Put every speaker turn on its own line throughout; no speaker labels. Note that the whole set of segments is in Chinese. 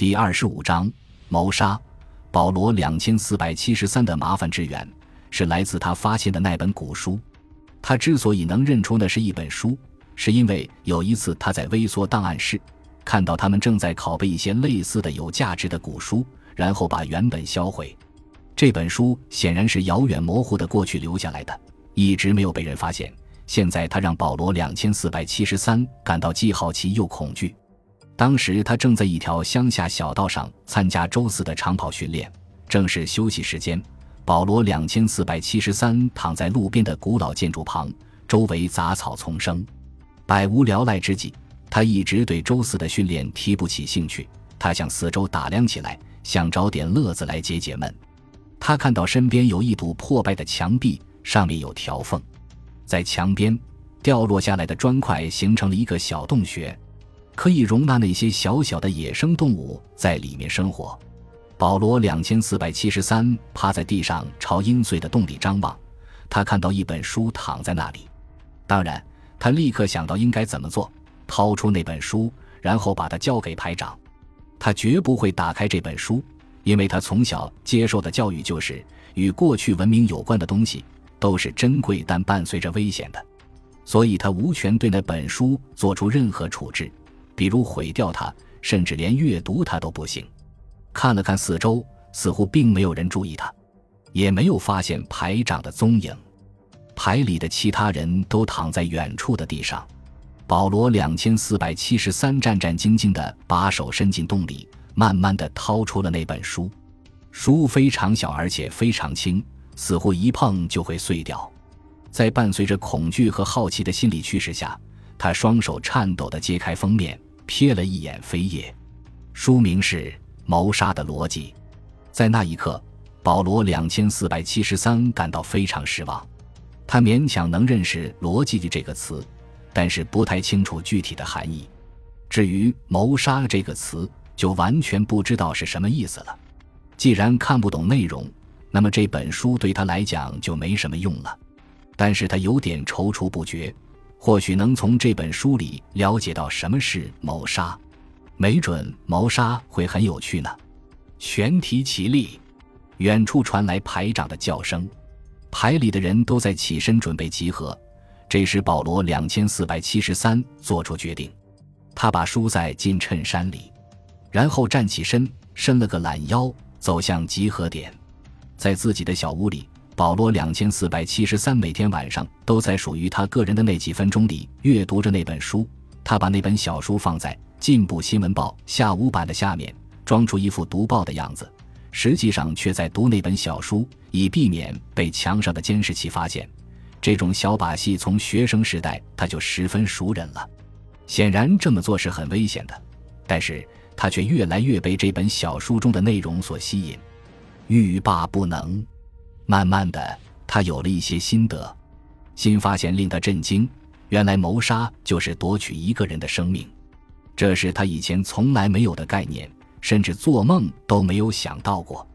第二十五章谋杀。保罗两千四百七十三的麻烦之源是来自他发现的那本古书。他之所以能认出那是一本书，是因为有一次他在微缩档案室看到他们正在拷贝一些类似的有价值的古书，然后把原本销毁。这本书显然是遥远模糊的过去留下来的，一直没有被人发现。现在他让保罗两千四百七十三感到既好奇又恐惧。当时他正在一条乡下小道上参加周四的长跑训练，正是休息时间。保罗两千四百七十三躺在路边的古老建筑旁，周围杂草丛生，百无聊赖之际，他一直对周四的训练提不起兴趣。他向四周打量起来，想找点乐子来解解闷。他看到身边有一堵破败的墙壁，上面有条缝。在墙边掉落下来的砖块形成了一个小洞穴，可以容纳那些小小的野生动物在里面生活。保罗两千四百七十三趴在地上朝阴碎的洞里张望，他看到一本书躺在那里。当然，他立刻想到应该怎么做：掏出那本书，然后把它交给排长。他绝不会打开这本书，因为他从小接受的教育就是与过去文明有关的东西。都是珍贵但伴随着危险的，所以他无权对那本书做出任何处置，比如毁掉它，甚至连阅读它都不行。看了看四周，似乎并没有人注意他，也没有发现排长的踪影。排里的其他人都躺在远处的地上。保罗两千四百七十三战战兢兢地把手伸进洞里，慢慢地掏出了那本书。书非常小，而且非常轻。似乎一碰就会碎掉，在伴随着恐惧和好奇的心理驱使下，他双手颤抖地揭开封面，瞥了一眼扉页，书名是《谋杀的逻辑》。在那一刻，保罗两千四百七十三感到非常失望。他勉强能认识“逻辑”的这个词，但是不太清楚具体的含义。至于“谋杀”这个词，就完全不知道是什么意思了。既然看不懂内容，那么这本书对他来讲就没什么用了，但是他有点踌躇不决，或许能从这本书里了解到什么是谋杀，没准谋杀会很有趣呢。全体起立，远处传来排长的叫声，排里的人都在起身准备集合。这时，保罗两千四百七十三做出决定，他把书塞进衬衫里，然后站起身，伸了个懒腰，走向集合点。在自己的小屋里，保罗两千四百七十三每天晚上都在属于他个人的那几分钟里阅读着那本书。他把那本小书放在《进步新闻报》下午版的下面，装出一副读报的样子，实际上却在读那本小书，以避免被墙上的监视器发现。这种小把戏从学生时代他就十分熟稔了。显然这么做是很危险的，但是他却越来越被这本小书中的内容所吸引。欲罢不能，慢慢的，他有了一些心得，新发现令他震惊。原来谋杀就是夺取一个人的生命，这是他以前从来没有的概念，甚至做梦都没有想到过。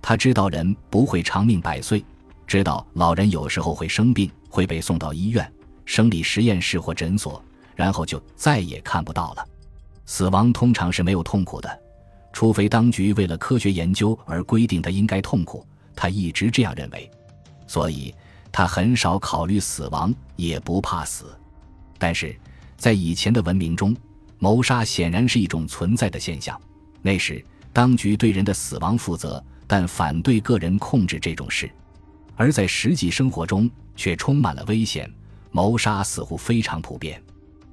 他知道人不会长命百岁，知道老人有时候会生病，会被送到医院、生理实验室或诊所，然后就再也看不到了。死亡通常是没有痛苦的。除非当局为了科学研究而规定他应该痛苦，他一直这样认为，所以他很少考虑死亡，也不怕死。但是在以前的文明中，谋杀显然是一种存在的现象。那时，当局对人的死亡负责，但反对个人控制这种事；而在实际生活中，却充满了危险。谋杀似乎非常普遍。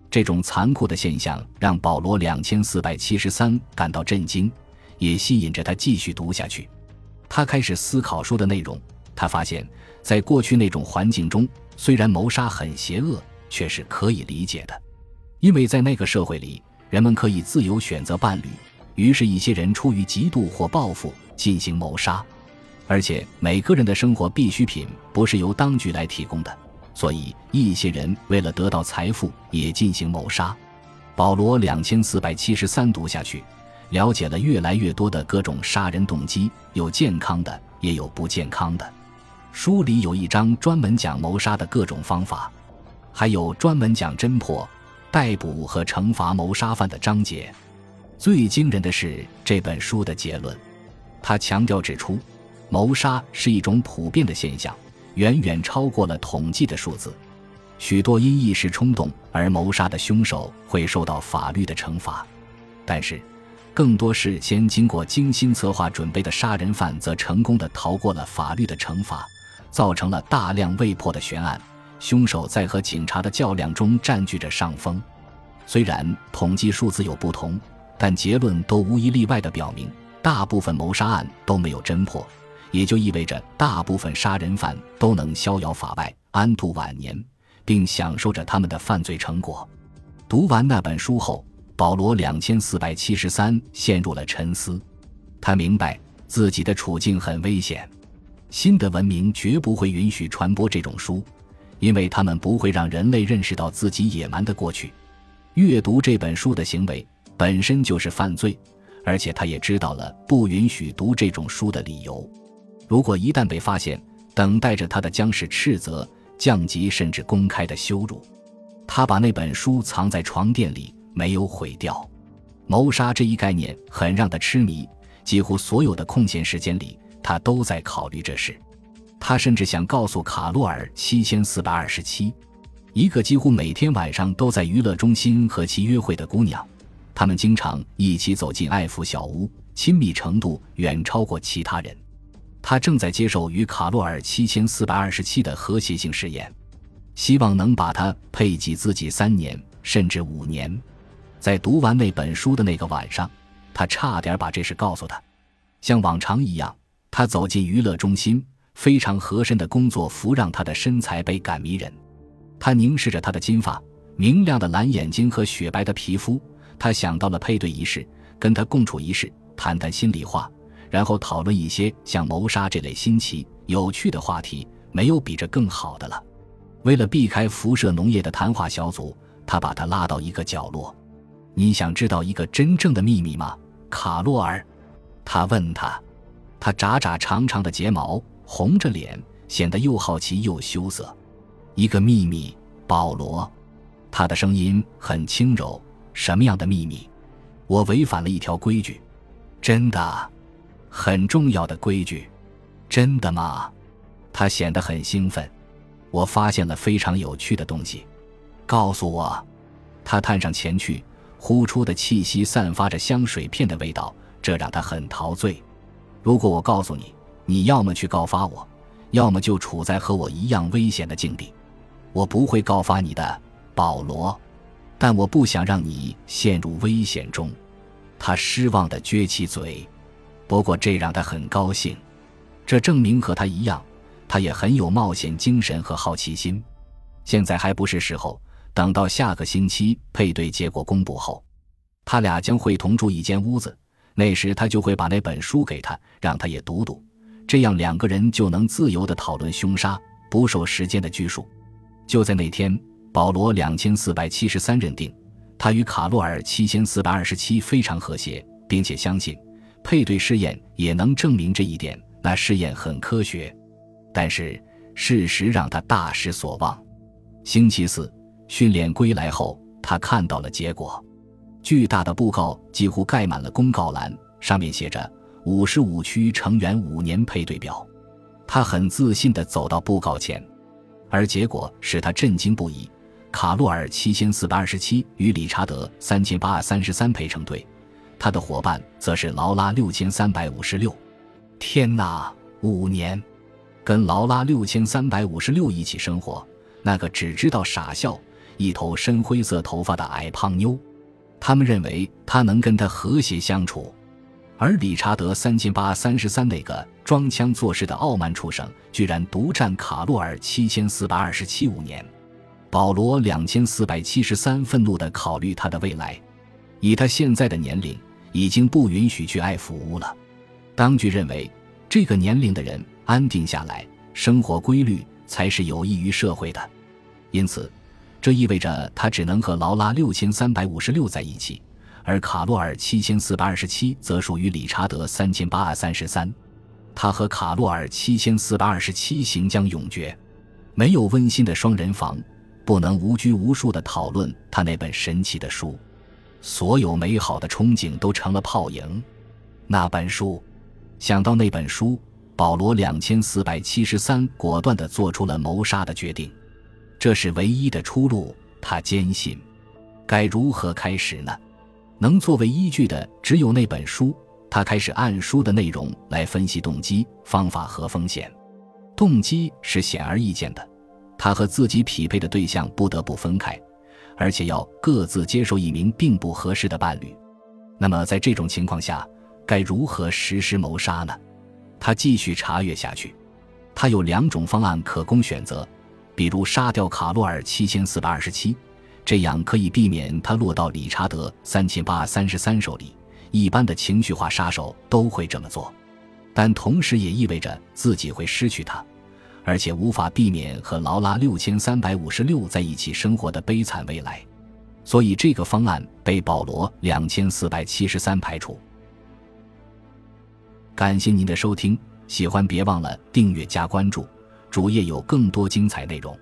这种残酷的现象让保罗两千四百七十三感到震惊，也吸引着他继续读下去。他开始思考书的内容。他发现，在过去那种环境中，虽然谋杀很邪恶，却是可以理解的，因为在那个社会里，人们可以自由选择伴侣。于是，一些人出于嫉妒或报复进行谋杀，而且每个人的生活必需品不是由当局来提供的。所以，一些人为了得到财富也进行谋杀。保罗两千四百七十三读下去，了解了越来越多的各种杀人动机，有健康的，也有不健康的。书里有一章专门讲谋杀的各种方法，还有专门讲侦破、逮捕和惩罚谋杀犯的章节。最惊人的是这本书的结论，他强调指出，谋杀是一种普遍的现象，远远超过了统计的数字。许多因一时冲动而谋杀的凶手会受到法律的惩罚，但是，更多事先经过精心策划准备的杀人犯则成功的逃过了法律的惩罚，造成了大量未破的悬案。凶手在和警察的较量中占据着上风。虽然统计数字有不同，但结论都无一例外的表明，大部分谋杀案都没有侦破，也就意味着大部分杀人犯都能逍遥法外，安度晚年。并享受着他们的犯罪成果。读完那本书后，保罗两千四百七十三陷入了沉思。他明白自己的处境很危险，新的文明绝不会允许传播这种书，因为他们不会让人类认识到自己野蛮的过去。阅读这本书的行为本身就是犯罪，而且他也知道了不允许读这种书的理由。如果一旦被发现，等待着他的将是斥责。降级甚至公开的羞辱，他把那本书藏在床垫里，没有毁掉。谋杀这一概念很让他痴迷，几乎所有的空闲时间里，他都在考虑这事。他甚至想告诉卡洛尔七千四百二十七，一个几乎每天晚上都在娱乐中心和其约会的姑娘，他们经常一起走进爱抚小屋，亲密程度远超过其他人。他正在接受与卡洛尔七千四百二十七的和谐性试验，希望能把他配给自己三年甚至五年。在读完那本书的那个晚上，他差点把这事告诉他。像往常一样，他走进娱乐中心，非常合身的工作服让他的身材倍感迷人。他凝视着他的金发、明亮的蓝眼睛和雪白的皮肤，他想到了配对仪式，跟他共处一室，谈谈心里话。然后讨论一些像谋杀这类新奇有趣的话题，没有比这更好的了。为了避开辐射农业的谈话小组，他把他拉到一个角落。你想知道一个真正的秘密吗，卡洛尔？他问他。他眨眨长长的睫毛，红着脸，显得又好奇又羞涩。一个秘密，保罗。他的声音很轻柔。什么样的秘密？我违反了一条规矩。真的。很重要的规矩，真的吗？他显得很兴奋。我发现了非常有趣的东西，告诉我。他探上前去，呼出的气息散发着香水片的味道，这让他很陶醉。如果我告诉你，你要么去告发我，要么就处在和我一样危险的境地。我不会告发你的，保罗，但我不想让你陷入危险中。他失望地撅起嘴。不过这让他很高兴，这证明和他一样，他也很有冒险精神和好奇心。现在还不是时候，等到下个星期配对结果公布后，他俩将会同住一间屋子。那时他就会把那本书给他，让他也读读，这样两个人就能自由地讨论凶杀，不受时间的拘束。就在那天，保罗两千四百七十三认定他与卡洛尔七千四百二十七非常和谐，并且相信。配对试验也能证明这一点。那试验很科学，但是事实让他大失所望。星期四训练归来后，他看到了结果。巨大的布告几乎盖满了公告栏，上面写着“五十五区成员五年配对表”。他很自信地走到布告前，而结果使他震惊不已：卡洛尔七千四百二十七与理查德三千八百三十三配成对。他的伙伴则是劳拉六千三百五十六，天哪！五年，跟劳拉六千三百五十六一起生活，那个只知道傻笑、一头深灰色头发的矮胖妞，他们认为他能跟他和谐相处，而理查德三千八三十三那个装腔作势的傲慢畜生，居然独占卡洛尔七千四百二十七五年。保罗两千四百七十三愤怒地考虑他的未来，以他现在的年龄。已经不允许去爱抚屋了。当局认为，这个年龄的人安定下来，生活规律才是有益于社会的。因此，这意味着他只能和劳拉六千三百五十六在一起，而卡洛尔七千四百二十七则属于理查德三千八百三十三。他和卡洛尔七千四百二十七行将永绝。没有温馨的双人房，不能无拘无束地讨论他那本神奇的书。所有美好的憧憬都成了泡影。那本书，想到那本书，保罗两千四百七十三果断地做出了谋杀的决定。这是唯一的出路，他坚信。该如何开始呢？能作为依据的只有那本书。他开始按书的内容来分析动机、方法和风险。动机是显而易见的，他和自己匹配的对象不得不分开，而且要各自接受一名并不合适的伴侣。那么，在这种情况下，该如何实施谋杀呢？他继续查阅下去，他有两种方案可供选择，比如杀掉卡洛尔七千四百二十七，这样可以避免他落到理查德三千八三十三手里。一般的情绪化杀手都会这么做，但同时也意味着自己会失去他，而且无法避免和劳拉六千三百五十六在一起生活的悲惨未来。所以这个方案被保罗两千四百七十三排除。感谢您的收听，喜欢别忘了订阅加关注，主页有更多精彩内容。